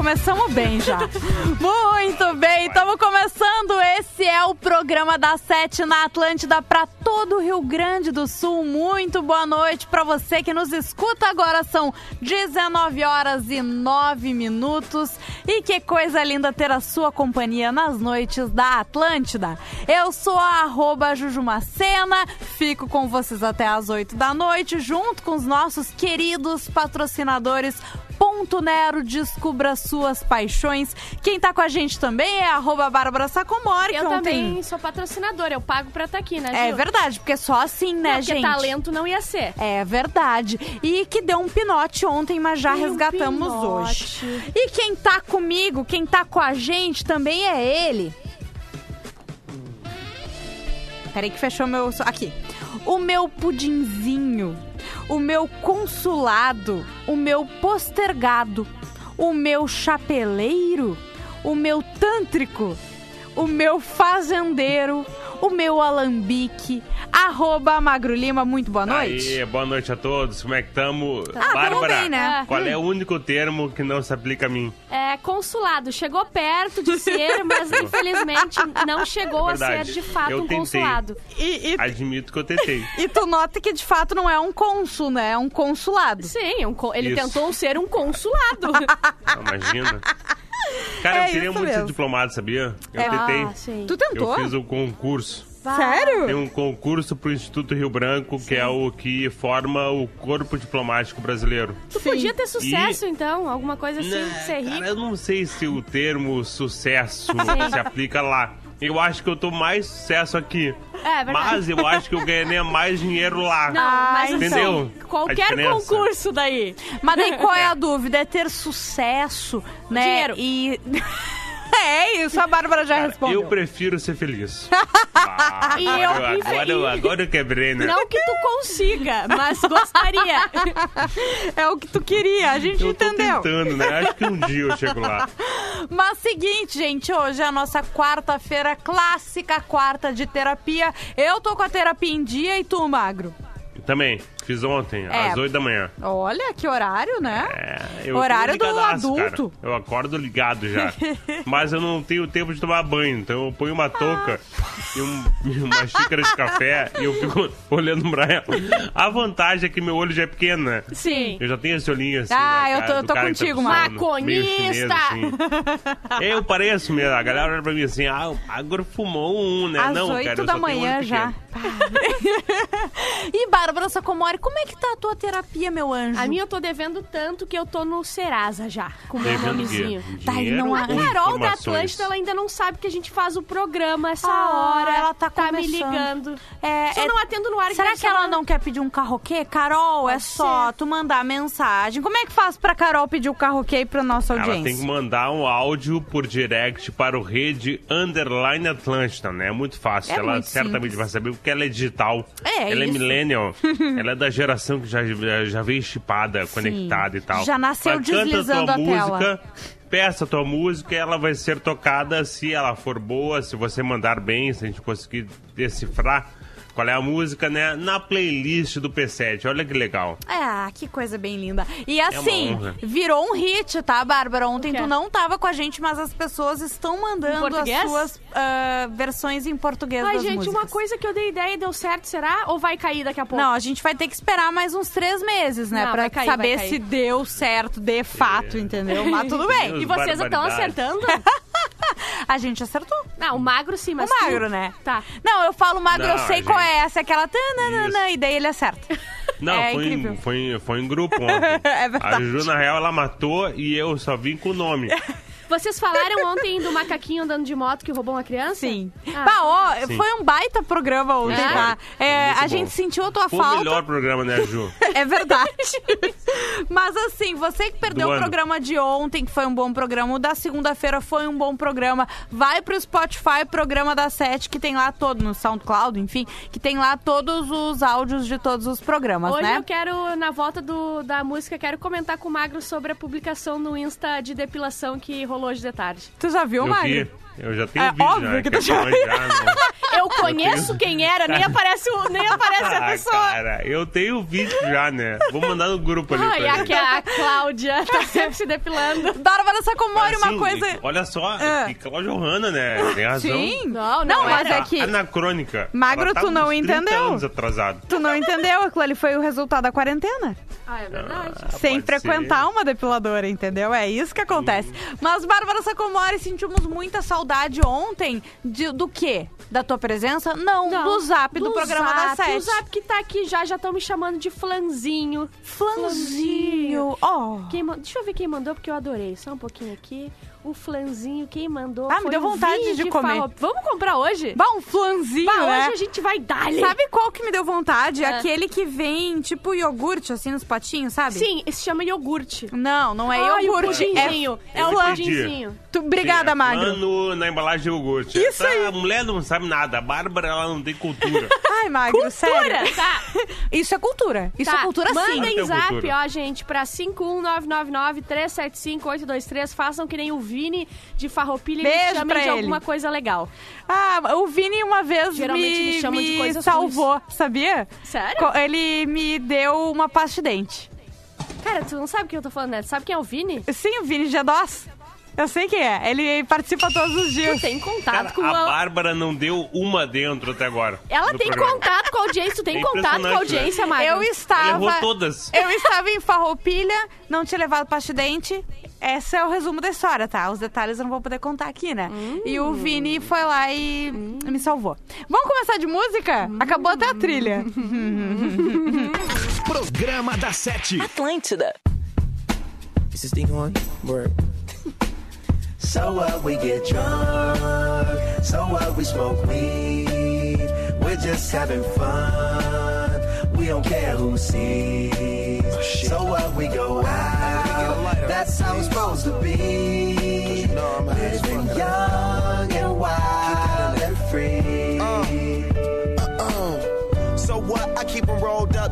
Começamos bem já. Muito bem, estamos começando. Esse é o programa da Sete na Atlântida para todo o Rio Grande do Sul. Muito boa noite para você que nos escuta agora. São 19 horas e 9 minutos. E que coisa linda ter a sua companhia nas noites da Atlântida. Eu sou a arroba Jujumacena, fico com vocês até as 8 da noite, junto com os nossos queridos patrocinadores Ponto Nero, descubra suas paixões. Quem tá com a gente também é arroba Bárbara Sacomori. Eu também sou patrocinadora, eu pago pra estar tá aqui, né, Gil? É verdade, porque é só assim, né, não, gente? talento não ia ser. É verdade. E que deu um pinote ontem, mas já resgatamos um hoje. E quem tá comigo, quem tá com a gente também é ele. Peraí que fechou meu... Aqui. O meu pudinzinho o meu consulado, o meu postergado, o meu chapeleiro, o meu tântrico, o meu fazendeiro, o meu alambique, arroba Magro Lima, muito boa noite. Aí, boa noite a todos, como é que estamos? Ah, Bárbara, bem, né? qual é o único termo que não se aplica a mim? É, consulado, chegou perto de ser, mas infelizmente não chegou É a ser de fato eu um tentei. consulado. E, e, Admito que eu tentei. e tu nota que de fato não é um cônsul, né? É um consulado. Sim, um co- ele Isso. tentou ser um consulado. Não, imagina. Cara, É eu queria isso muito mesmo. ser diplomado, sabia? Eu É. tentei. Ah, sim. Tu tentou? Eu fiz um concurso. Sério? Tem um concurso pro Instituto Rio Branco, que é o que forma o corpo diplomático brasileiro. Tu Sim. podia ter sucesso, então, alguma coisa assim, Né, ser rico. Cara, eu não sei se o termo sucesso Sim. se aplica lá. Eu acho que eu tô mais sucesso aqui. É, verdade. Mas eu acho que eu ganharia mais dinheiro lá. Não, mas assim, Entendeu? A qualquer concurso daí. Mas daí qual é a dúvida? É ter sucesso, né? Dinheiro. E. é isso, a Bárbara já respondeu. Eu prefiro ser feliz. Ah, E agora, eu agora, eu, agora eu quebrei, né? Não que tu consiga, mas gostaria. É o que tu queria, a gente eu tô entendeu. tentando, né? Acho que um dia eu chego lá. Mas seguinte, gente, hoje é a nossa quarta-feira clássica, quarta de terapia. Eu tô com a terapia em dia e tu, magro. Também, fiz ontem, É. às 8 da manhã. Olha, que horário, né? É, eu Horário do adulto. cara. Eu acordo ligado já. Mas eu não tenho tempo de tomar banho, então eu ponho uma touca e, um- uma xícara de café e eu fico olhando pra ela. A vantagem é que meu olho já é pequeno, né? Sim. Eu já tenho esse olhinho assim. Ah, né, eu cara, tô- do tô tá contigo, chinês, Maconhista! assim. Eu pareço mesmo. A galera olha pra mim assim: ah, o Agro fumou um, né? Às não, oito cara, eu da manhã já. e Bárbara Sacomori, como é que tá a tua terapia, meu anjo? A minha eu tô devendo tanto que eu tô no Serasa já, com o meu nomezinho. Tá, não A Carol da? Atlântida, ela ainda não sabe que a gente faz o programa essa Ah, hora. ela tá me começando. ligando. É, eu é- não atendo no ar, Será deve que ela não quer pedir um carroquê? Carol, é Pode só ser. tu mandar mensagem. Como é que faz pra Carol pedir o carroquê aí pra nossa Ela audiência? tem que mandar um áudio por direct para o rede Underline Atlântida, né? É muito fácil. É ela muito certamente simples. vai saber porque ela é digital. É, ela isso. é millennial. ela é da geração que já, já veio chipada, conectada e tal. Já nasceu canta deslizando a a tua tela. música, peça a tua música e ela vai ser tocada se ela for boa, se você mandar bem, se a gente conseguir decifrar qual é a música, né? Na playlist do P7. Olha que legal. Ah, que coisa bem linda. E uma assim, honra. virou um hit, tá, Bárbara? Ontem tu não tava com a gente, mas as pessoas estão mandando as suas ah, versões em português Ai, das gente, músicas. uma coisa que eu dei ideia e deu certo, será? Ou vai cair daqui a pouco? Não, a gente vai ter que esperar mais uns três meses, né? Não, pra cair, saber se deu certo de fato, É. entendeu? Mas tudo bem. Deus, E vocês estão acertando? A gente acertou. Não, o magro sim, mas o tu- magro, né? Tá. Não, eu falo magro, Não, eu sei a qual gente- é essa, aquela tananana, Isso. e daí ele acerta. Não, É foi, incrível. em, foi, em- foi em grupo ontem. É verdade. A Ju, na real, ela matou e eu só vim com o nome. Vocês falaram ontem do macaquinho andando de moto que roubou uma criança? Sim. Ah, Bah, ó, Sim. foi um baita programa ontem, Foi tá? É, a bom. gente sentiu a tua Foi o falta. melhor programa, né, Ju? É verdade. Mas assim, você que perdeu Do o ano. programa de ontem, que foi um bom programa, o da segunda-feira foi um bom programa, vai pro Spotify, programa da Sete, que tem lá todo, no SoundCloud, enfim, que tem lá todos os áudios de todos os programas, Hoje né? eu quero, na volta do, da música, quero comentar com o Magro sobre a publicação no Insta de depilação que rolou hoje de tarde. Tu já viu, vi. Eu já tenho É vídeo, óbvio né? que tu já- é manjar, né? Eu conheço quem era, nem aparece, o- nem aparece a Ah, pessoa. cara, eu tenho o vídeo já, né? Vou mandar no grupo ali Ai, pra aqui ele. a, a Cláudia tá sempre se depilando. Bárbara Sacomori, Assim, uma coisa... Olha só, Ah. que Cláudia Hanna, né? Tem razão. Sim. Não, Não, não mas era. é que... Anacrônica. Magro, Ela tá tu não uns 30 entendeu. anos atrasado. Tu não entendeu, aquilo ali foi o resultado da quarentena. Ah, é verdade. Sem pode frequentar uma depiladora, entendeu? É isso que acontece. Mas, Bárbara Sacomori, sentimos muita saudade ontem de, do quê? Da tua presença? Não, Não, do zap do, programa zap, da Sete. O Zap que tá aqui já, já estão me chamando de flanzinho. Flanzinho. Ó. Quem man- Deixa eu ver quem mandou, porque eu adorei. Só um pouquinho aqui. O flanzinho, quem mandou Ah, me foi deu o vontade de comer. Vamos comprar hoje? Bah, um flanzinho, Bah, né? hoje a gente vai dar Sabe qual que me deu vontade? É. Aquele que vem, tipo, iogurte, assim, nos potinhos, sabe? Sim, esse chama iogurte. Não, não é o iogurte. É, o Eu entendi. pudinzinho. Tu, obrigada, Sim, é Magro. plano na embalagem de iogurte. Isso Essa aí. A mulher não sabe nada. A Bárbara, ela não tem cultura. Ai, Magro, sério. Cultura, tá? Isso é cultura. Isso Tá, é cultura sim. Mandem Isso é zap, cultura. ó, gente, pra 51999-375-823. Façam que nem o Vini de Farroupilha e Beijo me chamem de ele. alguma coisa legal. Ah, o Vini uma vez Geralmente me, me chamam de coisas salvou, sabia? Sério? Co- Ele me deu uma pasta de dente. Cara, tu não sabe o que eu tô falando, né? Tu sabe quem é o Vini? Sim, o Vini Gedós. Eu sei quem é. Ele participa todos os Tu dias. tem contato Cara, com a a... Bárbara não deu uma dentro até agora. Ela tem programa. contato com a audiência, tu tem É contato com a impressionante, audiência, Magro. Eu Ela estava. errou todas. Eu estava em Farroupilha, não tinha levado pasta de dente. Esse é o resumo da história, tá? Os detalhes eu não vou poder contar aqui, né? E o Vini foi lá e me salvou. Vamos começar de música? Acabou até a trilha. Programa da Sete. Atlântida. Is this thing on? Word. So what we get drunk, so what we smoke weed. We're just having fun. We don't care who sees. Oh, so what we go out, that's how it's supposed to be. Living young and wild and free. Uh, uh, uh. So what? I keep 'em rolled up,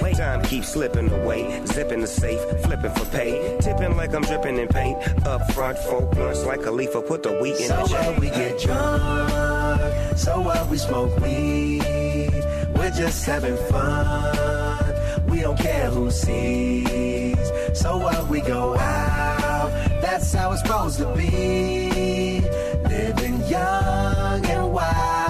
Time keeps slipping away. Zipping the safe, flipping for pay. Tipping like I'm dripping in paint. Up front, four blunts like a leaf, put the weed in So the chain. we get drunk, so what we smoke weed. We're just having fun. We don't care who sees. So what we go out, that's how it's supposed to be. Living young and wild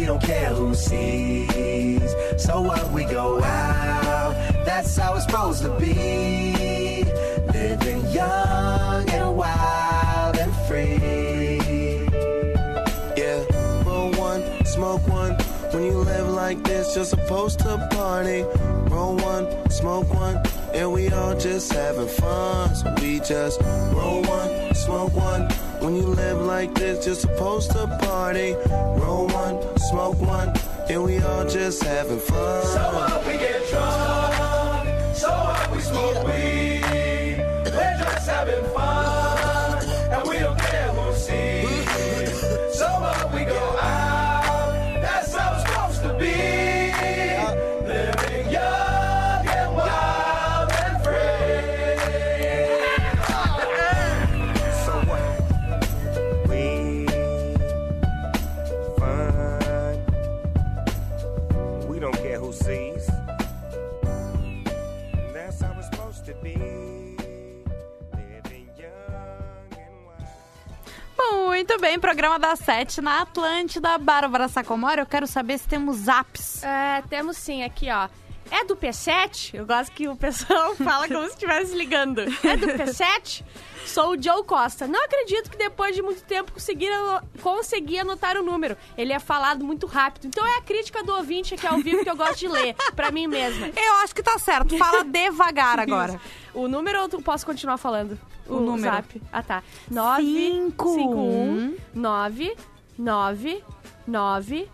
We don't care who sees. So what we go out, that's how it's supposed to be. Living young and wild and free. Yeah, roll one, smoke one. When you live like this, you're supposed to party. Roll one, smoke one, and we all just having fun. So we just roll one, smoke one. When you live like this, you're supposed to party. Roll one, smoke one, and we all just having fun. So up, we get drunk. That's how it's supposed to be. Living young and wild. Muito bem, programa das sete na Atlântida. Bárbara Sacomori, eu quero saber se temos apps. É, temos sim, aqui, ó. É do P7? Eu gosto que o pessoal fala como se estivesse ligando. É do P7? Sou o Joe Costa. Não acredito que depois de muito tempo consegui, consegui anotar o número. Ele é falado muito rápido. Então é a crítica do ouvinte aqui ao vivo que eu gosto de ler, pra mim mesma. Eu acho que tá certo. Fala devagar agora. O número ou tu posso continuar falando? O número. Zap. Ah, tá. 9 Cinco. 5 1 9 9 9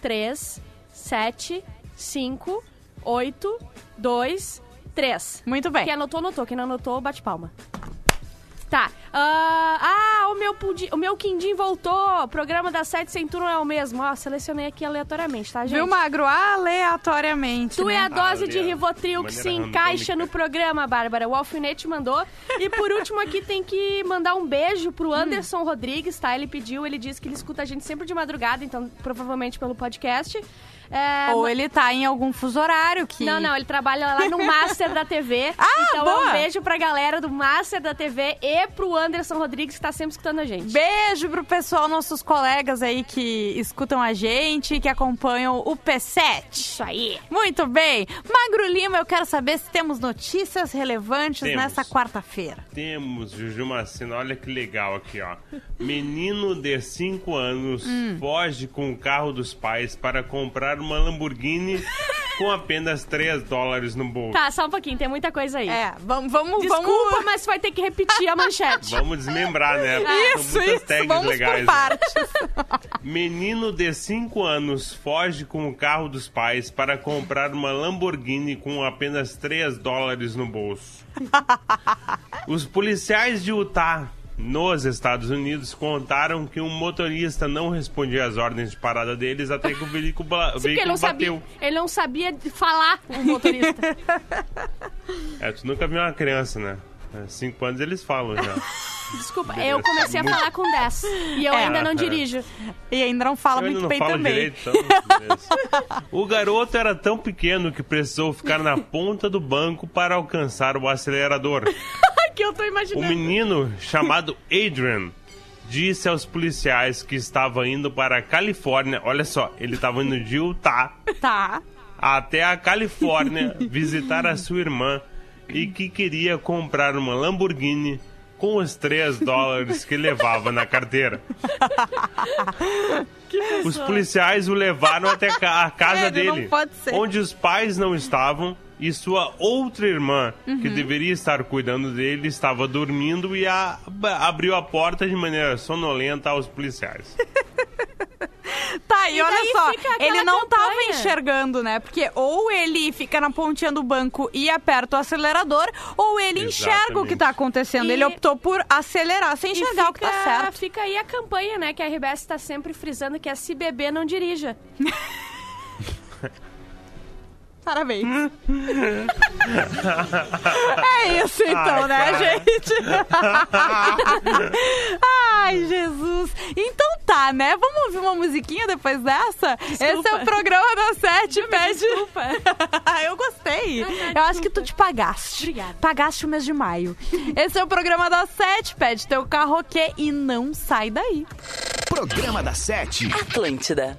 3 7 5 8 2 3. Muito bem. Quem anotou, anotou. Quem não anotou, bate palma. Tá. Ah, ah, o meu, pudim, o meu quindim voltou. O programa das sete sem turno é o mesmo. Ó, selecionei aqui aleatoriamente, tá, gente? Viu, Magro? Aleatoriamente. Tu né? é a dose de Ale- Rivotril que se encaixa randômica. no programa, Bárbara. O alfinete mandou. E por último aqui tem que mandar um beijo pro Anderson Rodrigues, tá? Ele pediu, ele disse que ele escuta a gente sempre de madrugada, então provavelmente pelo podcast. É, Ou ele tá em algum fuso horário que... Não, não, ele trabalha lá no Master da TV. Ah, então boa. um beijo pra galera do Master da TV e pro Anderson Rodrigues que tá sempre escutando a gente. Beijo pro pessoal, nossos colegas aí que escutam a gente, que acompanham o P7. Isso aí. Muito bem. Magro Lima, eu quero saber se temos notícias relevantes Temos. nessa quarta-feira. Temos, Juju Macina, olha que legal aqui, ó. Menino de 5 anos Hum. foge com o carro dos pais para comprar uma Lamborghini com apenas 3 dólares no bolso. Tá, só um pouquinho, tem muita coisa aí. É, vamos, vamos, Desculpa, vamos... mas vai ter que repetir a manchete. Vamos desmembrar, né? Isso, São muitas isso, tags vamos legais. por né? partes. Menino de 5 anos foge com o carro dos pais para comprar uma Lamborghini com apenas 3 dólares no bolso. Os policiais de Utah, nos Estados Unidos, contaram que um motorista não respondia às ordens de parada deles até que o veículo, Sim, porque ele veículo não, sabia, bateu. ele não sabia falar, o motorista. É, tu nunca viu uma criança, né? 5 anos eles falam já. Desculpa, eu comecei a falar com 10. E eu É. ainda não Ah, dirijo. E ainda não fala Eu muito não bem falo também. direito, então, beleza. O garoto era tão pequeno que precisou ficar na ponta do banco para alcançar o acelerador. Que eu tô O imaginando. menino, chamado Adrian, disse aos policiais que estava indo para a Califórnia. Olha só, ele estava indo de Utah Tá. até a Califórnia visitar a sua irmã e que queria comprar uma Lamborghini com os 3 dólares que levava na carteira. Os policiais o levaram até a casa Sério, dele, onde os pais não estavam e sua outra irmã, que Uhum. deveria estar cuidando dele, estava dormindo e a- abriu a porta de maneira sonolenta aos policiais. Tá, e, E olha só, fica ele não tava campanha. enxergando, né? Porque ou ele fica na pontinha do banco e aperta o acelerador, ou ele enxerga o que Exatamente. tá acontecendo. E- Ele optou por acelerar sem enxergar o que tá fica- certo. Fica aí a campanha, né? Que a RBS tá sempre frisando que é se beber, não dirija. Parabéns. é isso então, Ai, né, cara. gente? Ai, Jesus. Então tá, né? Vamos ouvir uma musiquinha depois dessa? Esse é o programa da Sete. Pede. Desculpa. Eu gostei. Ah, tá, Eu acho que tu desculpa. te pagaste. Obrigada. Pagaste o mês de maio. Esse é o programa da Sete. Pede teu carroquê e não sai daí. Programa da Sete. Atlântida.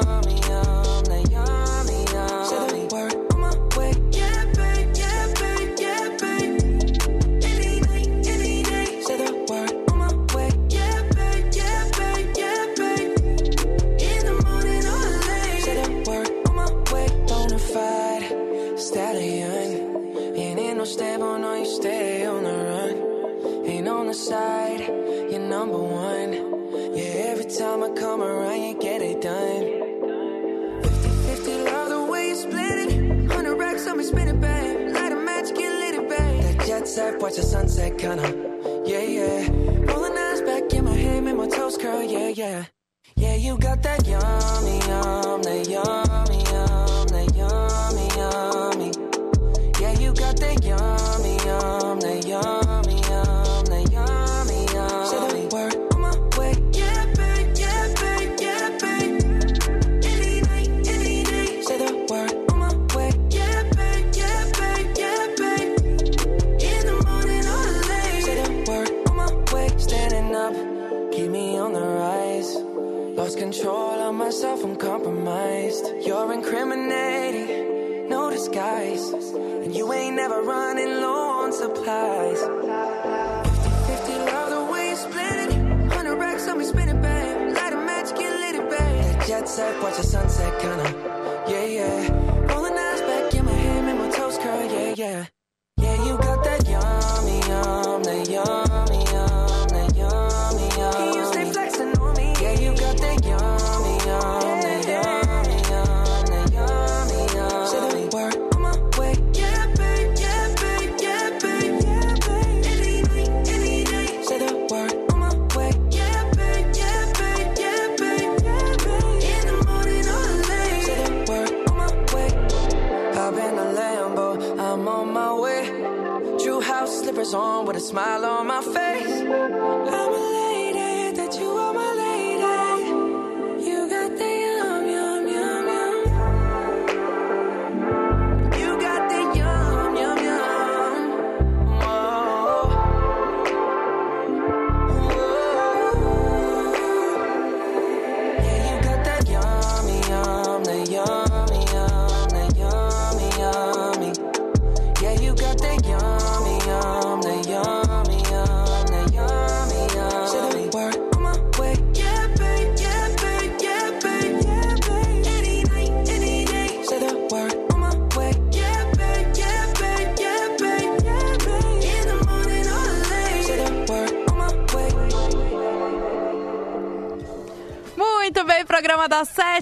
Kinda.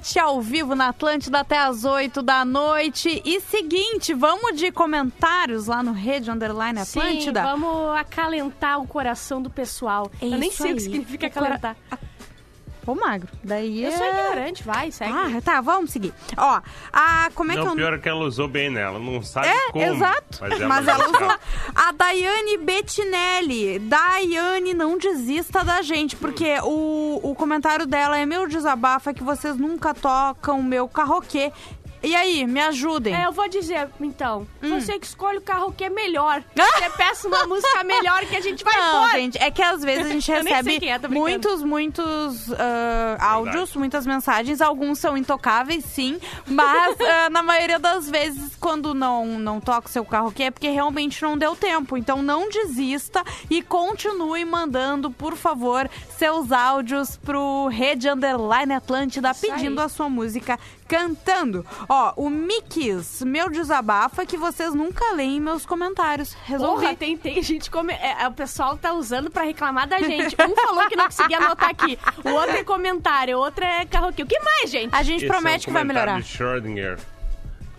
Das 7 ao vivo na Atlântida até as 8 da noite. E seguinte, vamos de comentários lá no Rede Underline Atlântida? Sim, vamos acalentar o coração do pessoal. É Eu nem sei o que aí. significa O cora- Ô, magro, daí Eu é... sou ignorante, vai, segue. Ah, tá, vamos seguir. Ó, a... Como é que é Não, o pior é que ela usou bem, né? Ela não sabe É, como. exato. Mas ela, usou. A Daiane Bettinelli. Daiane, não desista da gente, porque o, o comentário dela é meu desabafo é que vocês nunca tocam meu carroquê. E aí, me ajudem. É, eu vou dizer, então. Hum. Você que escolhe o carro que é melhor. Você peça uma música melhor que a gente vai Não, embora. gente, é que às vezes a gente recebe é, muitos, muitos ah, áudios, muitas mensagens. Alguns são intocáveis, sim. Mas ah, na maioria das vezes, quando não, não toca o seu carro aqui, é porque realmente não deu tempo. Então não desista e continue mandando, por favor, seus áudios pro Rede Underline Atlântida Isso aí. pedindo a sua música cantando. Ó, o Mikis, meu desabafo é que vocês nunca leem meus comentários. Resolvi. Porra, tem, tem gente come... é, o pessoal tá usando pra reclamar da gente. Um falou que não conseguia anotar aqui. O outro é comentário, o outro é carroquê. O que mais, gente? A gente Esse promete é que o vai melhorar. de Schrödinger.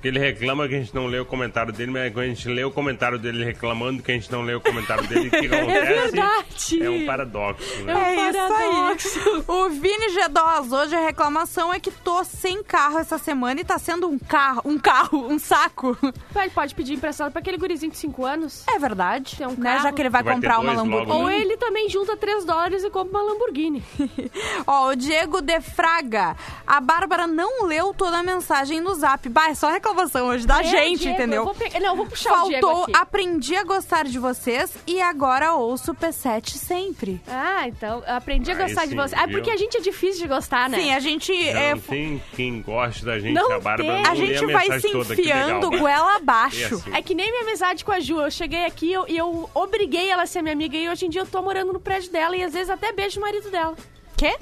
Porque ele reclama que a gente não lê o comentário dele, mas quando a gente lê o comentário dele reclamando que a gente não lê o comentário dele, o que acontece? verdade. É um paradoxo, né? É isso paradoxo. aí. O Vini G2, hoje a reclamação é que tô sem carro essa semana e tá sendo um carro, um carro, um saco. Ele pode pedir emprestado pra aquele gurizinho de 5 anos. É verdade, Tem um né? carro. Já que ele vai Vai comprar uma dois logo, Lamborghini. Ou ele também junta 3 dólares e compra uma Lamborghini. Ó, o Diego de Fraga. A Bárbara não leu toda a mensagem no zap. Bah, é só reclamação hoje da É, gente, Diego, entendeu? Eu vou pe- Não, eu vou puxar o Diego Faltou, aqui. aprendi a gostar de vocês e agora ouço o P7 sempre. Ah, então, eu aprendi a Aí gostar de sim, você. Ah, viu? porque a gente é difícil de gostar, né? Sim, a gente. é, Não tem quem goste da gente, Não a Bárbara tem. a gente vai mensagem se legal, enfiando Bárbara. goela É abaixo. assim. É que nem minha amizade com a Ju. Eu cheguei aqui eu- e eu, obriguei ela a ser minha amiga e hoje em dia eu tô morando no prédio dela e às vezes até beijo o marido dela. Quê?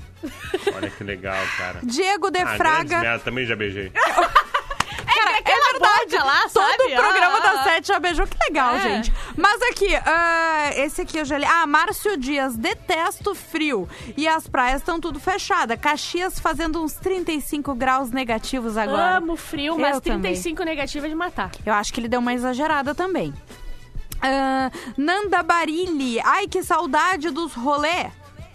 Olha que legal, cara. Diego de Ah, Fraga. merda, também já beijei. Lá, Todo o programa Ah, da ah. Sete já beijou. Que legal, É. gente. Mas aqui, ah, esse aqui eu já li. Ah, Márcio Dias, detesto frio. E as praias estão tudo fechadas. Caxias fazendo uns 35 graus negativos agora. Amo frio, mas Eu também. 35 negativa é de matar. Eu acho que ele deu uma exagerada também. Ah, Nanda Barilli. Ai, que saudade dos rolê.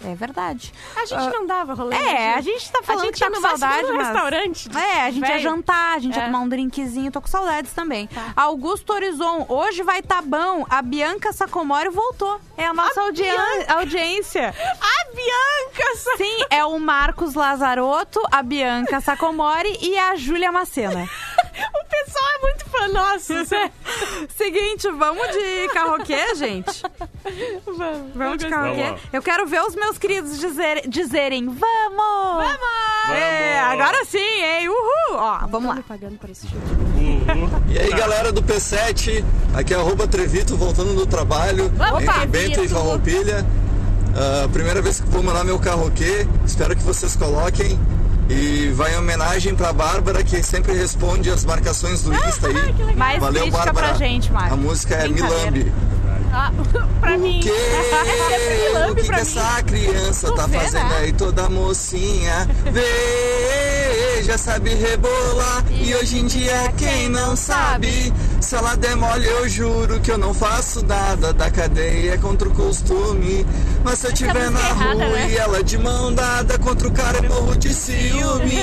É verdade. A gente não dava rolê. É, né, a gente tá falando gente que tá ia com saudade, no mas... restaurante. É, a gente ia jantar, a gente ia É. tomar um drinkzinho, tô com saudades também. Tá. Augusto Horizon, hoje vai tá bom, a Bianca Sacomori voltou. É a nossa audi- audiência. A Bianca! sa- Sim, é o Marcos Lazarotto, a Bianca Sacomori e a Júlia Macena. O pessoal é muito fã nosso, sério. Seguinte, vamos de carroquê, gente? Vamos. Vamos de carroquê? Vamos. Eu quero ver os meus queridos dizer- dizerem vamos! Vamos! É, agora sim, hein? Uhul! Ó, vamos lá. Tô me pagando por esse jogo. Uhum. E aí galera do P7, aqui é arroba Trevito voltando do trabalho Opa, entre Bento e Trevito. Farroupilha. Ah, primeira vez que vou mandar meu carroquê, espero que vocês coloquem. E vai em homenagem pra Bárbara, que sempre responde as marcações do Insta aí. Mais Valeu, crítica Bárbara. pra gente. A música é. Milambi. Ah, pra mim. Que? É sempre O que, pra que mim. essa criança tá vê, fazendo né? aí, toda mocinha? Vê, já sabe rebolar. E hoje em dia, quem não sabe? Se ela demole, eu juro que eu não faço nada da cadeia contra o costume. Mas se eu tiver na é rua né? e ela de mão dada contra o cara, eu morro de ciúme.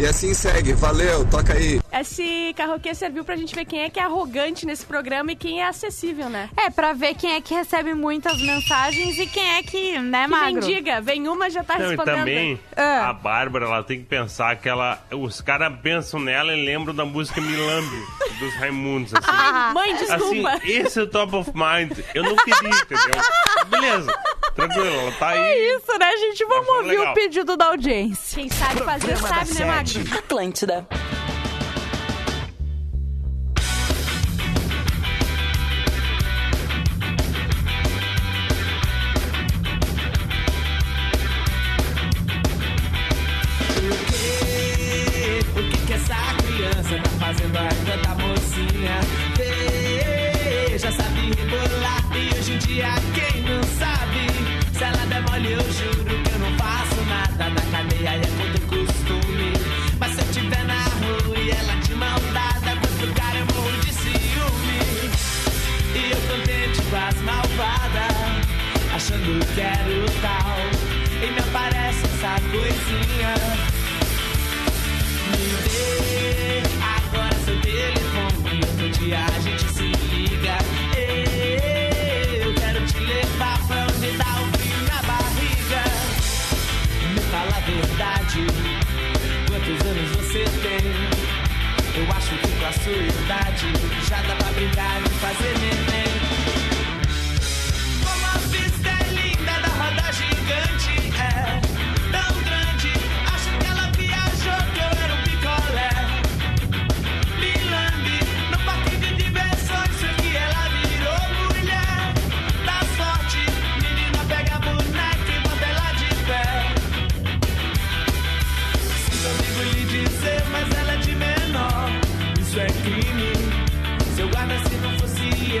E assim segue, valeu, toca aí. Esse carroquê serviu pra gente ver quem é que é arrogante nesse programa e quem é acessível, né? É, pra ver quem é que recebe muitas mensagens e quem é que, né, Que Magro? mendiga, vem uma já tá Não, e respondendo. também, Ah. a Bárbara, ela tem que pensar que ela. Os caras pensam nela e lembram da música Milambi, dos Raimundos, assim. Ai, mãe, desculpa. Assim, esse é o top of mind. Eu não queria, entendeu? Beleza, tranquilo, ela tá aí. É isso, né, gente? Vamos ouvir legal. o pedido da audiência. Quem sabe fazer, Programa sabe, né? Sete. Atlântida.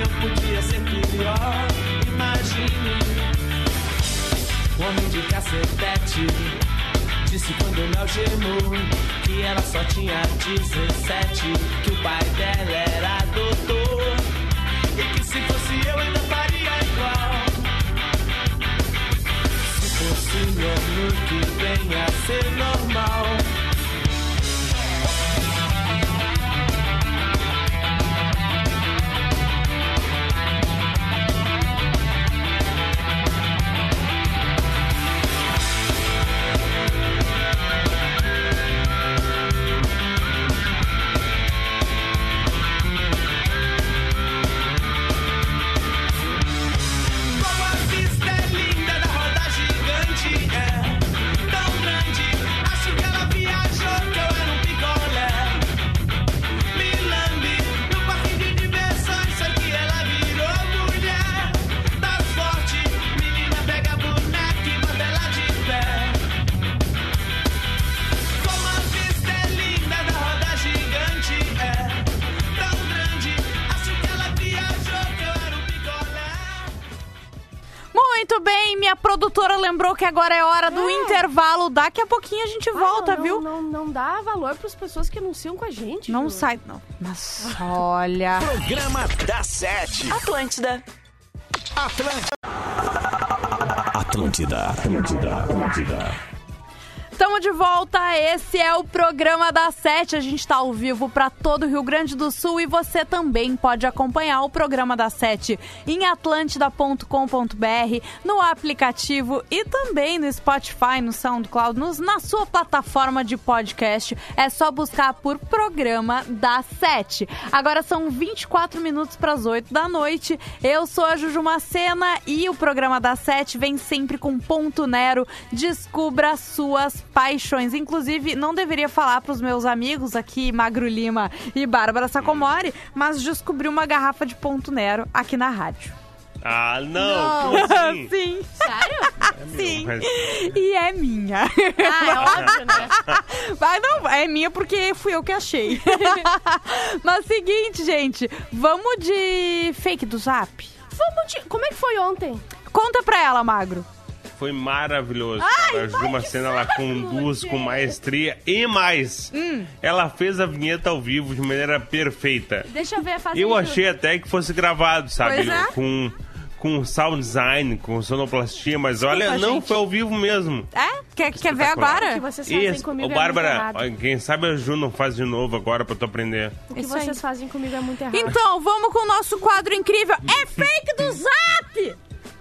Podia ser pior. Imagine homem de cacetete. Disse quando me algemou que ela só tinha 17. Que o pai dela era doutor. E que se fosse eu, ainda faria igual. Se fosse ano que vem a ser normal. Lembrou que agora é hora do É. intervalo. Daqui a pouquinho a gente volta, Ah, não, viu? Não, não dá valor pras pessoas que anunciam com a gente. Não Ju. sai, não. Mas olha. Programa da Sete. Atlântida. Atlântida, Atlântida, Atlântida. Estamos de volta, esse é o programa da Sete. A gente está ao vivo para todo o Rio Grande do Sul e você também pode acompanhar o programa da Sete em atlântida.com.br, no aplicativo e também no Spotify, no SoundCloud, nos- na sua plataforma de podcast. É só buscar por programa da Sete. Agora são 24 minutos para as 8 da noite. Eu sou a Juju Macena e o programa da Sete vem sempre com ponto Nero. Descubra suas paixões. Inclusive, não deveria falar para os meus amigos aqui, Magro Lima e Bárbara Sacomori, mas descobri uma garrafa de ponto Nero aqui na rádio. Ah, não, como assim? Sim, Sério? sim. Mas- E é minha. Ah, é óbvio, né? Mas não, é minha porque fui eu que achei. Mas seguinte, gente, vamos de fake do zap? Vamos de... Como é que foi ontem? Conta pra ela, Magro. Foi maravilhoso. cara. A Ju Macena, ela conduz com maestria e mais. Hum. Ela fez a vinheta ao vivo de maneira perfeita. Deixa eu ver a fase Eu achei até que fosse gravado, sabe? Pois é. Com, com sound design, com sonoplastia, mas olha, não, gente. foi ao vivo mesmo. É? Quer, quer ver Espetacular. O que agora? vocês fazem Isso, comigo ô é Bárbara, muito errado. ó, quem sabe a Ju não faz de novo agora pra tu aprender. O que Isso aí. vocês fazem comigo é muito errado. Então, vamos com o nosso quadro incrível. É fake do zap!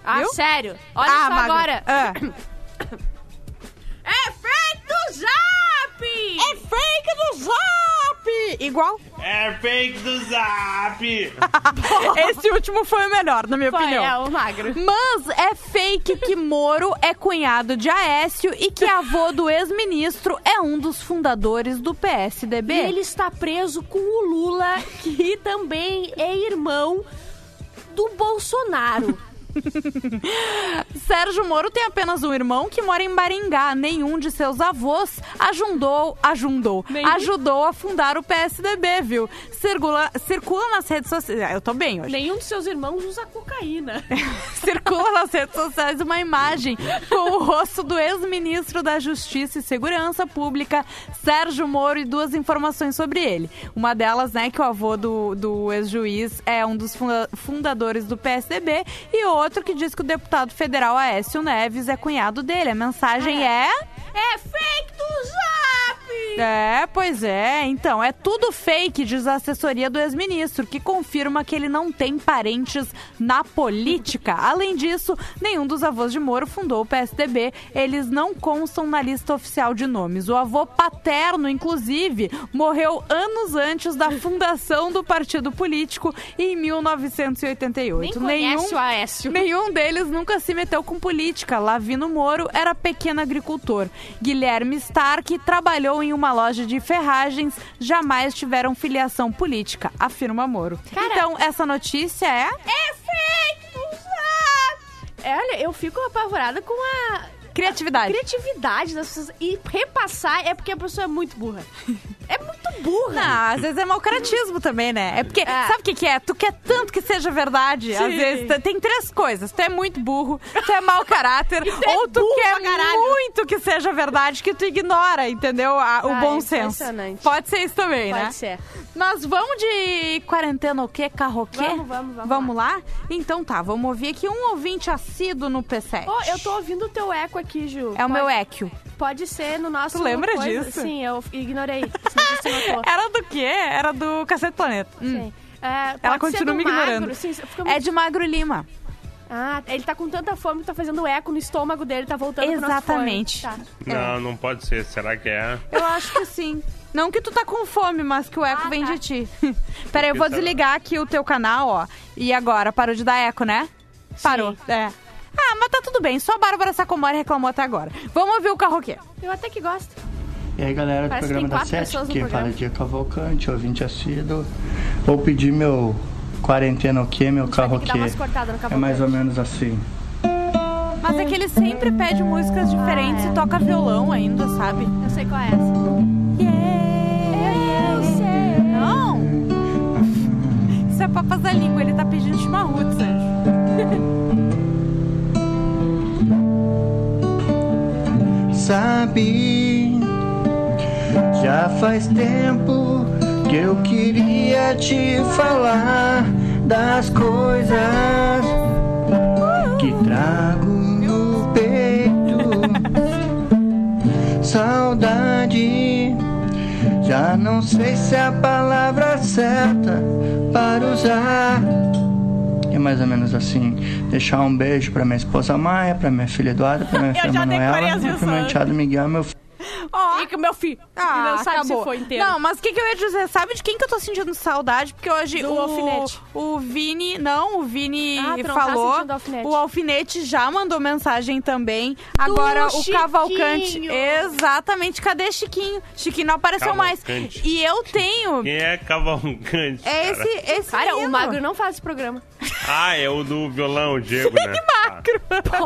Ah, viu? sério? Olha ah, só Magro. agora. Ah. É fake do Zap! É fake do zap! Igual? É fake do zap! Esse último foi o melhor, na minha Foi, opinião. é o magro. Mas é fake que Moro é cunhado de Aécio e que avô do ex-ministro é um dos fundadores do PSDB. E ele está preso com o Lula, que também é irmão do Bolsonaro. Sérgio Moro tem apenas um irmão que mora em Maringá. Nenhum de seus avós ajudou, ajudou, Nenhum? ajudou a fundar o PSDB, viu? Circula, circula nas redes sociais. Ah, Eu tô bem hoje. Nenhum dos seus irmãos usa cocaína. Circula nas redes sociais uma imagem com o rosto do ex-ministro da Justiça e Segurança Pública, Sérgio Moro, e duas informações sobre ele. Uma delas, né, que o avô do, do ex-juiz é um dos funda- fundadores do PSDB, e outro que diz que o deputado federal Aécio Neves é cunhado dele. A mensagem é... É fake do Zap! É, pois é. Então, é tudo fake, diz a assessoria do ex-ministro, que confirma que ele não tem parentes na política. Além disso, nenhum dos avós de Moro fundou o PSDB. Eles não constam na lista oficial de nomes. O avô paterno, inclusive, morreu anos antes da fundação do partido político em 1988. Nem conhece o Aécio. Nenhum deles nunca se meteu com política. Lavino Moro era pequeno agricultor. Guilherme Stark trabalhou em uma loja de ferragens, jamais tiveram filiação política, afirma Moro. Cara- então, essa notícia é. É fake! É, olha, eu fico apavorada com a Criatividade. criatividade das pessoas. E repassar é porque a pessoa é muito burra. É muito burra. Não, às vezes é mau caratismo também, né? É porque, É. sabe o que, que é? Tu quer tanto que seja verdade. Às Sim. vezes t- tem três coisas. Tu é muito burro, tu é mau caráter, tu é ou tu quer muito que seja verdade, que tu ignora, entendeu? A- o Ah, bom senso. impressionante. Pode ser isso também, né? Pode ser. Nós vamos de quarentena o quê? Carroquê? Vamos, vamos, vamos Vamos lá? Então tá, vamos ouvir aqui um ouvinte assíduo no P7. Ô, eu tô ouvindo o teu eco aqui, Ju. É o Pode- meu equio. Pode ser no nosso. Tu lembra coisa- disso? Sim, eu ignorei. Era do quê? Era do Cacete Planeta. Hum. Sim. É, Ela continua me magro, ignorando. sim, fica É muito- de Magro Lima. Ah, ele tá com tanta fome que tá fazendo eco no estômago dele, tá voltando pro nosso Exatamente. Tá. Não, não pode ser. Será que é? Eu acho que sim. Não que tu tá com fome, mas que o eco Ah, vem tá. de ti. Peraí, eu vou será? desligar aqui o teu canal, ó. E agora? Parou de dar eco, né? Parou. É. Ah, mas tá tudo bem. Só a Bárbara Sacomori reclamou até agora. Vamos ouvir o carroquê. Eu até que gosto. E aí galera do Parece que programa da Sete, programa. fala é Dia Cavalcante, ouvinte assíduo. Vou pedir meu quarentena o quê, meu vai carro ter o que dar quê? umas cortadas no É mais ou menos assim. Mas é que ele sempre pede músicas diferentes e toca violão ainda, sabe? Eu sei qual é essa. Yeah, eu sei. Não! Isso é papas da língua, ele tá pedindo chimarruts, Anjo. sabe. Já faz tempo que eu queria te falar das coisas que trago no peito. Saudade, já não sei se é a palavra certa para usar. É mais ou menos assim. Deixar um beijo pra minha esposa Maia, pra minha filha Eduarda, pra minha Eu filha já decorei Manuela as pro meu enteado Miguel, meu filho. Ó, E que o meu filho. Ah, não sabe acabou. se foi inteiro. Não, mas o que, que eu ia dizer? Sabe de quem que eu tô sentindo saudade? Porque hoje Do o alfinete. o Vini, não, o Vini Ah, tá falou. sentindo alfinete. o alfinete já mandou mensagem também. Agora o Chiquinho. Cavalcante, exatamente. Cadê Chiquinho? Chiquinho não apareceu mais. Cavalcante. E eu tenho Quem é Cavalcante? é cara? esse esse Cara, o. Magro não faz esse programa. Ah, é o do violão, o Diego, né? Macro.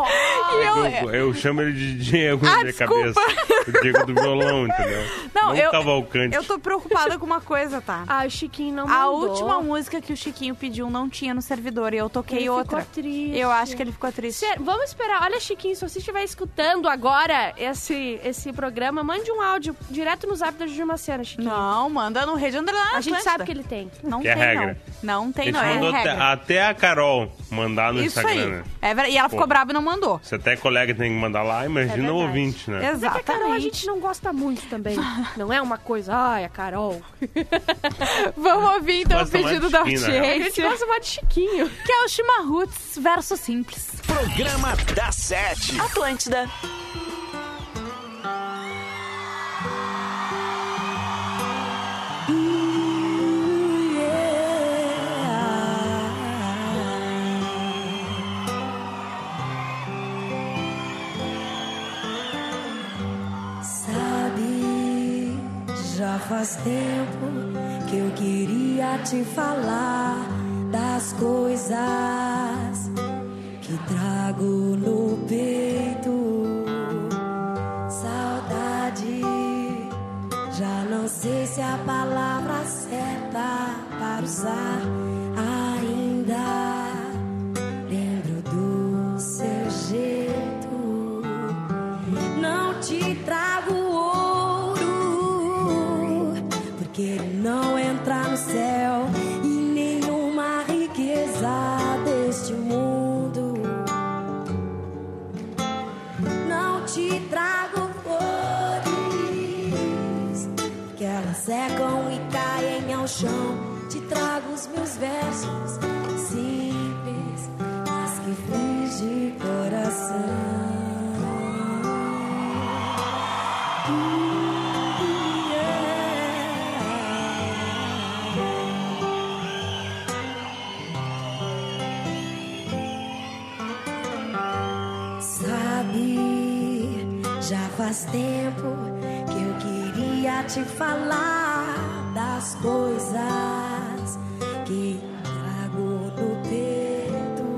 E eu, Eu, eu chamo ele de Diego Ah, na minha desculpa. cabeça. O Diego do violão, entendeu? Não, eu- Cavalcante. eu tô preocupada com uma coisa, tá? Ah, o Chiquinho não A mandou. última música que o Chiquinho pediu não tinha no servidor e eu toquei Ele outra. ficou triste. Eu acho que ele ficou triste. Sério, vamos esperar. Olha, Chiquinho, se você estiver escutando agora esse, esse programa, mande um áudio direto no zap da Juju Macena, Chiquinho. Não, manda no Rede Underline. A gente sabe que ele tem. Não Que é tem, regra. não. Não A tem, gente não. É mandou até, regra. até a Carol mandar no Isso Instagram, aí. né? É. E ela ficou Pô. brava e não mandou. Se até colega tem que mandar lá, imagina o verdade. ouvinte, né? Mas é que a Carol a Exatamente. gente não gosta muito também. Não é uma coisa, ai, a Carol. Vamos ouvir então o Gosta mais pedido de da né? A gente audiência. gosta mais de Chiquinho. Que é o Chimarruts verso simples. Programa da Sete. Atlântida. Faz tempo que eu queria te falar das coisas que trago no peito. Saudade, já não sei se é a palavra certa para usar falar das coisas que trago no peito.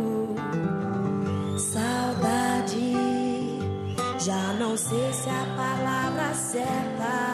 Saudade, já não sei se é a palavra certa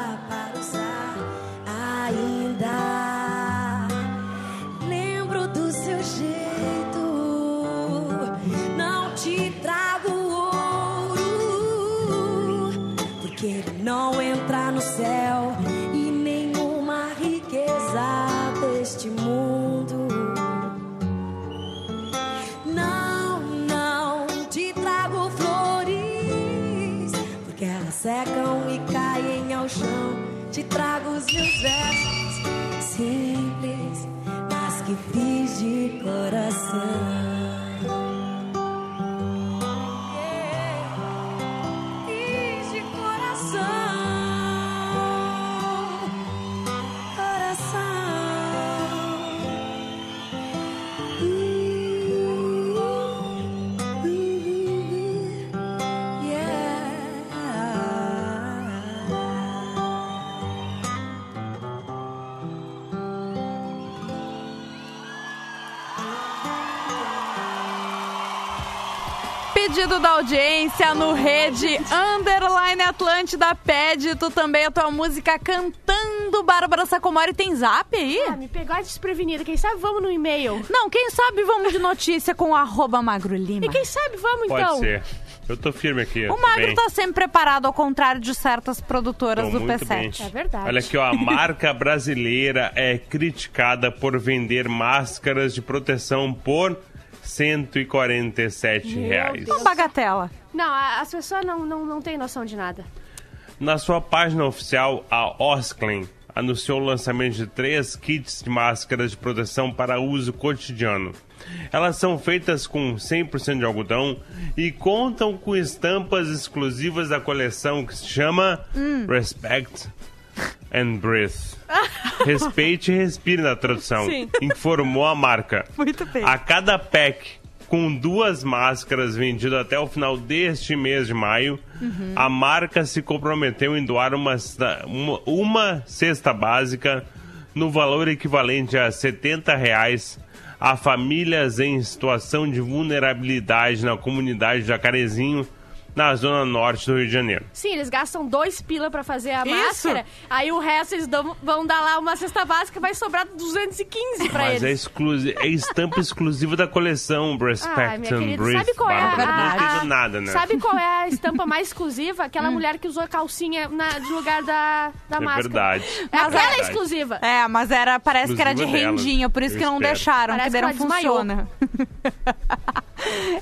Te trago os meus versos simples, mas que fiz de coração. Pedido da audiência no Rede Underline Atlântida pede tu também a tua música cantando Bárbara Sacomori. Tem zap aí? Ah, me pegou desprevenida. Quem sabe vamos no e-mail. Não, quem sabe vamos de notícia com o arroba Magro Lima. E quem sabe vamos Pode então. ser. Eu tô firme aqui. O Magro bem. tá sempre preparado, ao contrário de certas produtoras Tô do muito P7. bem. É verdade. Olha aqui, ó. A marca brasileira é criticada por vender máscaras de proteção por 147 Meu reais. Deus. Uma bagatela. Não, a- as pessoas não, não, não têm noção de nada. Na sua página oficial, a Osklen anunciou o lançamento de três kits de máscaras de proteção para uso cotidiano. Elas são feitas com 100% de algodão e contam com estampas exclusivas da coleção que se chama Respect and Breathe. Respeite e respire na tradução, Sim. informou a marca. Muito bem. A cada pack com duas máscaras vendido até o final deste mês de maio, Uhum. a marca se comprometeu em doar uma, cesta- uma, uma cesta básica no valor equivalente a 70 reais a famílias em situação de vulnerabilidade na comunidade de Jacarezinho, na zona norte do Rio de Janeiro. Sim, eles gastam dois pila pra fazer a Isso. máscara, aí o resto eles dão- vão dar lá uma cesta básica, vai sobrar 215 pra Mas é, eles. exclusi é estampa exclusiva da coleção Ai, Respect minha and querida, Breathe. sabe qual é a, a- entendo nada, né? Sabe qual é a estampa mais exclusiva? Hum. Aquela mulher que usou calcinha na, de lugar da, da É máscara. verdade. É Mas aquela é- exclusiva. É, mas era, parece que era de Exclusiva rendinha, por isso eu que não espero. deixaram, Parece que que não funciona.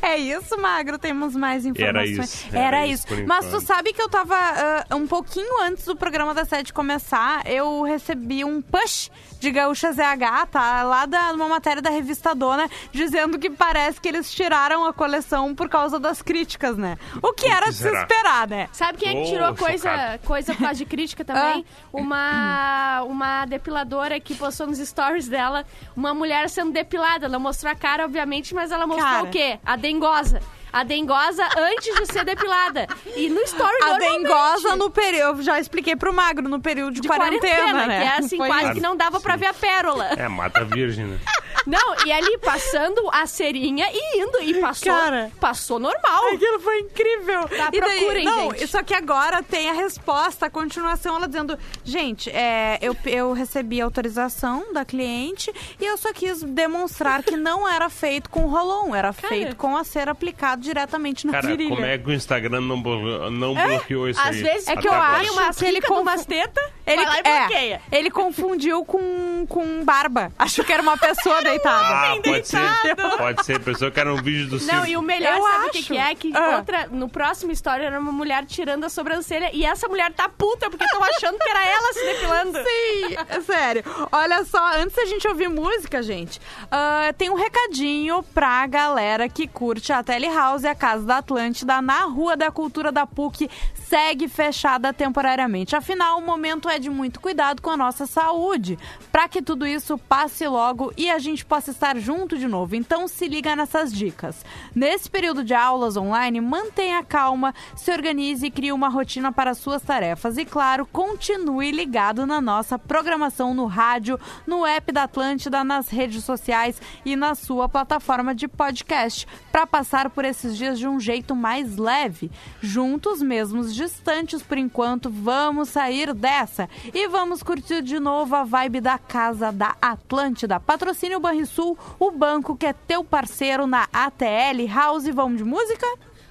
é isso, Magro, temos mais informações. isso, era isso por Mas tu enquanto. sabe que eu tava ah, um pouquinho antes do programa da sete começar, eu recebi um push de Gaúcha ZH, tá? Lá da uma matéria da revista Dona, dizendo que parece que eles tiraram a coleção por causa das críticas, né? O que era de se esperar, né? Sabe quem é que tirou coisa, chocado. coisa por causa de crítica também? Ah. Uma, uma depiladora que postou nos stories dela uma mulher sendo depilada. Ela mostrou a cara, obviamente, mas ela mostrou Cara. o quê? A dengosa. A dengosa antes de ser depilada. E no story A dengosa no período, eu já expliquei pro Magro, no período de, de quarentena, quarentena, né? que é assim, Foi quase isso. que não dava pra ver a pérola. É, mata virgem, né? Não, e ali passando a cerinha e indo. E passou, Cara. passou normal. Aquilo foi incrível. Tá, e daí, procurem, não, gente. Só que agora tem a resposta, a continuação, ela dizendo: gente, é, eu, eu recebi autorização da cliente e eu só quis demonstrar que não era feito com rolon, era feito com a cera aplicado diretamente na Cara, virilha. como é que o Instagram não, blo- não bloqueou isso Às aí? vezes É que eu acho umas que ele confu- numas tetas, Ele, é, bloqueia. ele confundiu com, com barba. Acho que era uma pessoa deitada. Ah, pode ser. deitado. Pode ser. Pensou que era um vídeo do circo. Não, e o melhor, Eu sabe o que, acho. que é? Que Ah. outra, no próximo história era uma mulher tirando a sobrancelha e essa mulher tá puta porque estão achando que era ela se depilando. Sim, é sério. Olha só, antes da gente ouvir música, gente, ah, tem um recadinho pra galera que curte a Telehouse, a Casa da Atlântida, na Rua da Cultura da PUC, segue fechada temporariamente. Afinal, o momento é de muito cuidado com a nossa saúde, pra que tudo isso passe logo e a gente possa estar junto de novo. Então, se liga nessas dicas. Nesse período de aulas online, mantenha calma, se organize e crie uma rotina para suas tarefas. E, claro, continue ligado na nossa programação no rádio, no app da Atlântida, nas redes sociais e na sua plataforma de podcast, para passar por esses dias de um jeito mais leve. Juntos, mesmos distantes por enquanto, vamos sair dessa e vamos curtir de novo a vibe da Casa da Atlântida. Patrocínio Banrisul, o banco que é teu parceiro na ATL House. Vamos de música?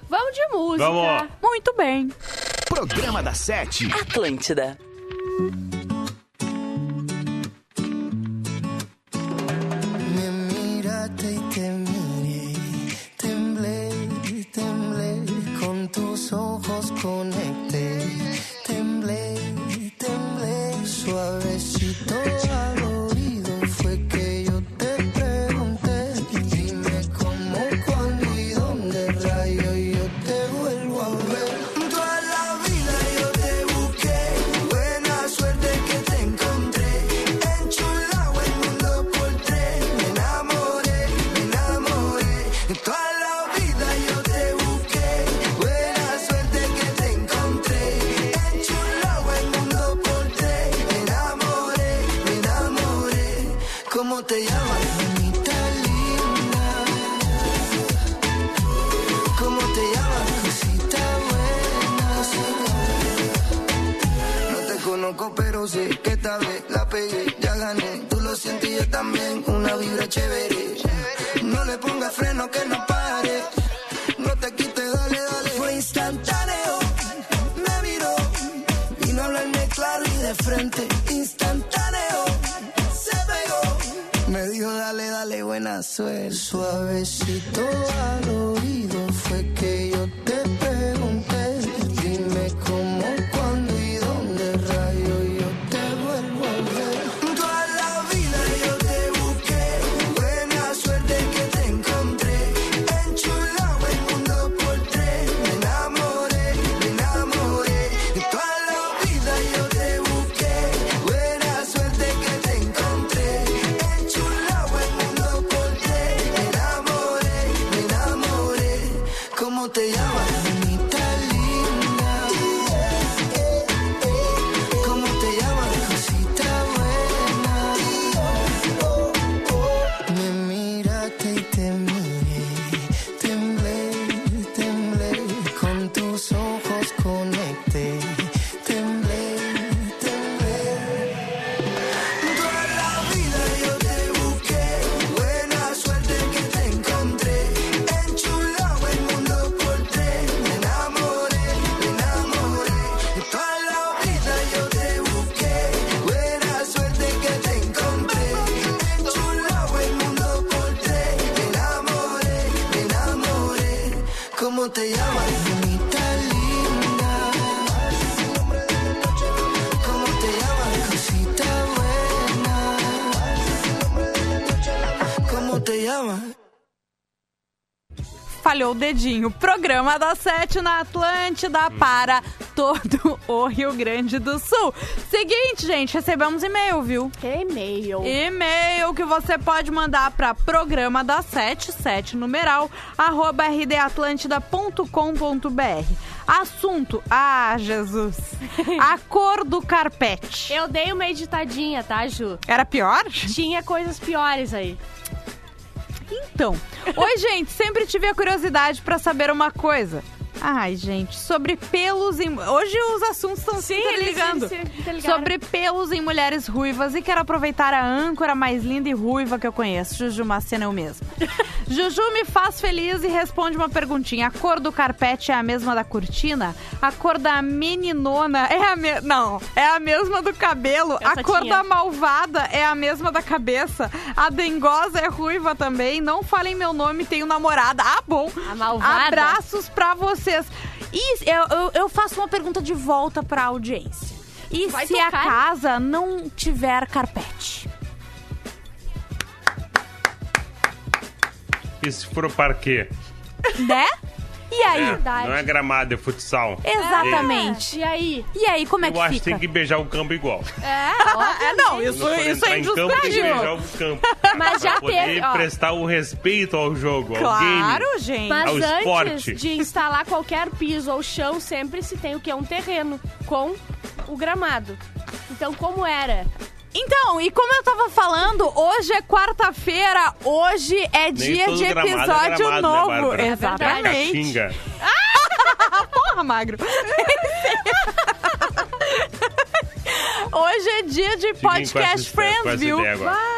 Vamos de música. Vamos. Muito bem. Programa da Sete. Atlântida. Me miraste y te miré, temblé, temblé, con tus ojos conecté, temblé, temblé, suavecito que esta vez la pegué, ya gané. Tú lo sientes y yo también, una vibra chévere. No le pongas freno que no pare. No te quites, dale, dale. Fue instantáneo, me miró. Vino a hablarme claro y de frente. Instantáneo, se pegó. Me dijo, dale, dale, buena suerte. Suavecito al Falhou o dedinho. Programa da Sete na Atlântida para todo o Rio Grande do Sul. Seguinte, gente, recebemos e-mail, viu? E-mail. E-mail que você pode mandar para programa da Sete, sete numeral, arroba rdatlântida.com.br. Assunto, ah, Jesus, a cor do carpete. Eu dei uma editadinha, tá, Ju? Era pior? Tinha coisas piores aí. Então, oi, gente, sempre tive a curiosidade pra saber uma coisa. Ai, gente, sobre pelos em. Hoje os assuntos estão se interligando. eles se-. Sobre pelos em mulheres ruivas e quero aproveitar a âncora mais linda e ruiva que eu conheço, Juju Macena eu mesma. Juju me faz feliz e responde uma perguntinha. A cor do carpete é a mesma da cortina? A cor da meninona é a mesma. Não, é a mesma do cabelo. Essa a cor tinha. da malvada é a mesma da cabeça. A dengosa é ruiva também. Não falem meu nome, tenho namorada. Ah, bom. A malvada. Abraços pra vocês. E eu, eu, eu faço uma pergunta de volta pra audiência. E Vai se a tocar? casa não tiver carpete? E se for o parquê? Né? E aí? É, não é gramado, é futsal. Exatamente. E aí? E aí, como é Eu que acho que fica? tem que beijar o campo igual. É, não, isso, isso é em campo, tem que beijar o campo. Mas já teve, ó. prestar o respeito ao jogo, ao Claro, game. gente. Mas Ao antes esporte. de instalar qualquer piso ou chão, sempre se tem o que? Um terreno com o gramado. Então, como era? Então, e como eu tava falando, hoje é quarta-feira, hoje é dia todo de é episódio gramado, né, novo. Bárbara? É Exatamente. Caatinga. Porra, magro. Hoje é dia de Fiquem essa podcast com Friends, essa viu?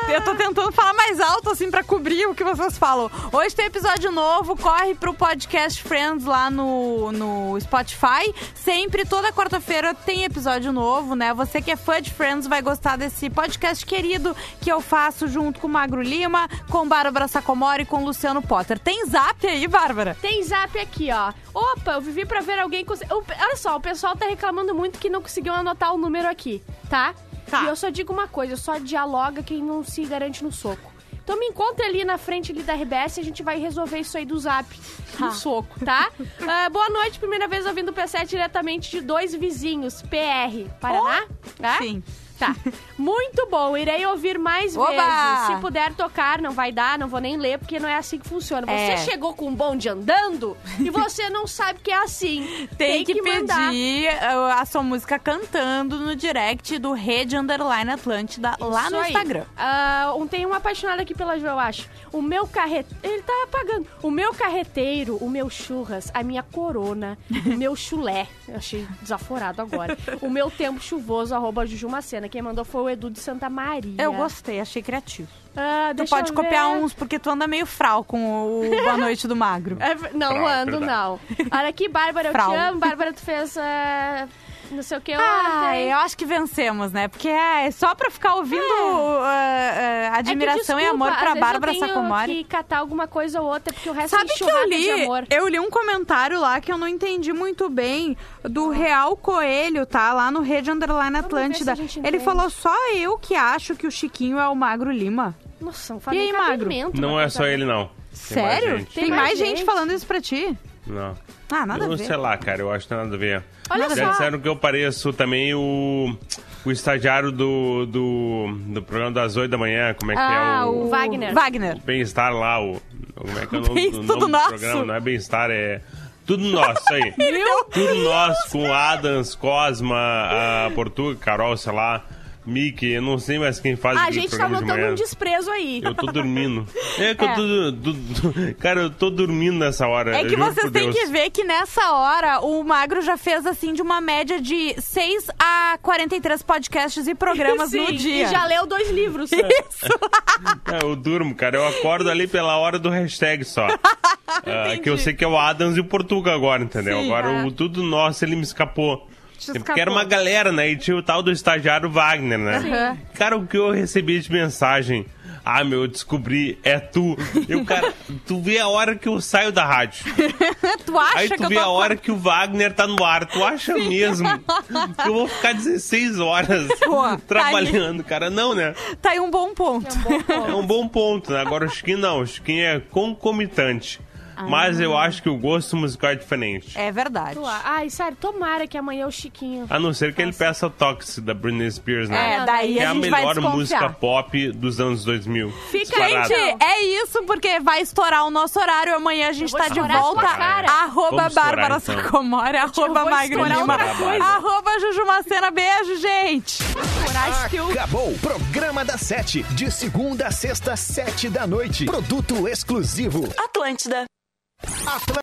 Eu tô tentando falar mais alto, assim, pra cobrir o que vocês falam. Hoje tem episódio novo, corre pro podcast Friends lá no, no Spotify. Sempre, toda quarta-feira, tem episódio novo, né? Você que é fã de Friends vai gostar desse podcast querido que eu faço junto com o Magro Lima, com Bárbara Sacomori e com o Luciano Potter. Tem zap aí, Bárbara? Tem zap aqui, ó. Opa, eu vivi pra ver alguém... cons- Olha só, o pessoal tá reclamando muito que não conseguiu anotar o número aqui, tá? Tá. E eu só digo uma coisa, só dialoga quem não se garante no soco. Então me encontre ali na frente ali da RBS e a gente vai resolver isso aí do zap no soco, tá? Ah, boa noite, primeira vez ouvindo o P7 diretamente de dois vizinhos, PR, Paraná. tá? Sim. Tá. Muito bom, irei ouvir mais Oba! vezes. Se puder tocar, não vai dar, não vou nem ler, porque não é assim que funciona. Você É. chegou com um bonde andando e você não sabe que é assim. Tem, que, mandar. pedir uh, a sua música cantando no direct do Rede Underline Atlântida lá Isso no aí. Instagram. Um- tem um apaixonado aqui pela Jo, eu acho. O meu carreteiro. Ele tá apagando. O meu carreteiro, o meu churras, a minha corona, o meu chulé. Eu achei desaforado agora. o meu tempo chuvoso, arroba Jujumacena. Quem mandou foi o Edu de Santa Maria. Eu gostei, achei criativo. Ah, Tu pode copiar ver. uns, porque tu anda meio fral com o Boa Noite do Magro. É não Frau, ando, verdade. não. Olha aqui, Bárbara, eu Frau. te amo. Bárbara, tu fez. ah, não sei o que Ah, ontem. eu acho que vencemos, né? Porque é só pra ficar ouvindo uh, uh, admiração É que, e amor desculpa, pra Bárbara eu tenho Sacomori. que catar alguma coisa ou outra, porque o resto Sabe é que eu li? de amor. Eu li um comentário lá que eu não entendi muito bem do Real Coelho, tá? Lá no Rede Underline Atlântida. Ele falou só eu que acho que o Chiquinho é o Magro Lima. Nossa, não E falei aí, Magro? Não é só ele, não. Tem mais Sério? gente. Tem, mais gente. falando isso pra ti? Não. Ah, nada eu a ver. sei lá, cara, eu acho que tem nada a ver. Olha Já só. disseram que eu pareço também o, o estagiário do, do, do programa das 8 da manhã, como é que ah, é o... o Wagner. Wagner. Bem-estar lá, o. Como é que é o nome, o nome tudo do nosso. programa? Não é bem-estar, é. Tudo nosso, isso aí. Tudo nosso, com Adams, Cosma, a Portuga, Carol, sei lá, Mickey, eu não sei mais quem faz Ah, a gente tá notando um desprezo aí. Eu tô dormindo. É que É. eu tô. do- do- cara, eu tô dormindo nessa hora. É que vocês têm que ver que nessa hora o Magro já fez assim de uma média de 6 a 43 podcasts e programas Sim, no dia. E já leu dois livros. É, eu durmo, cara. Eu acordo ali pela hora do hashtag só. Ah, que eu sei que é o Adams e o Portuga agora, entendeu? Sim, agora é. o tudo nosso ele me escapou. Porque era uma galera, né? E tinha o tal do estagiário Wagner, né? Aham. Cara, o que eu recebi de mensagem? Ah, meu, eu descobri, é tu. Eu, cara, tu vê a hora que eu saio da rádio. tu acha Aí que tu eu vê tô a hora que o Wagner tá no ar. Tu acha mesmo que eu vou ficar 16 horas Pô, tá trabalhando, cara? Não, né? Tá aí um bom ponto. É um bom ponto, né? Agora o Chiquinho não, o Chiquinho é concomitante. Mas eu acho que o gosto musical é diferente. É verdade. Ai, sério, tomara que amanhã o Chiquinho. A não ser que ele peça o Toxic da Britney Spears, né? É, daí que é a a gente vai melhor música pop dos anos 2000. Fica Disparado. Gente, é isso, porque vai estourar o nosso horário. Amanhã a gente tá de a volta. Arroba Bárbara então. Sacomori, arroba estourar Lima, arroba Jujumacena. Beijo, gente. Acabou o Programa da Sete. De segunda a sexta, sete da noite. Produto exclusivo. Atlântida. Hasta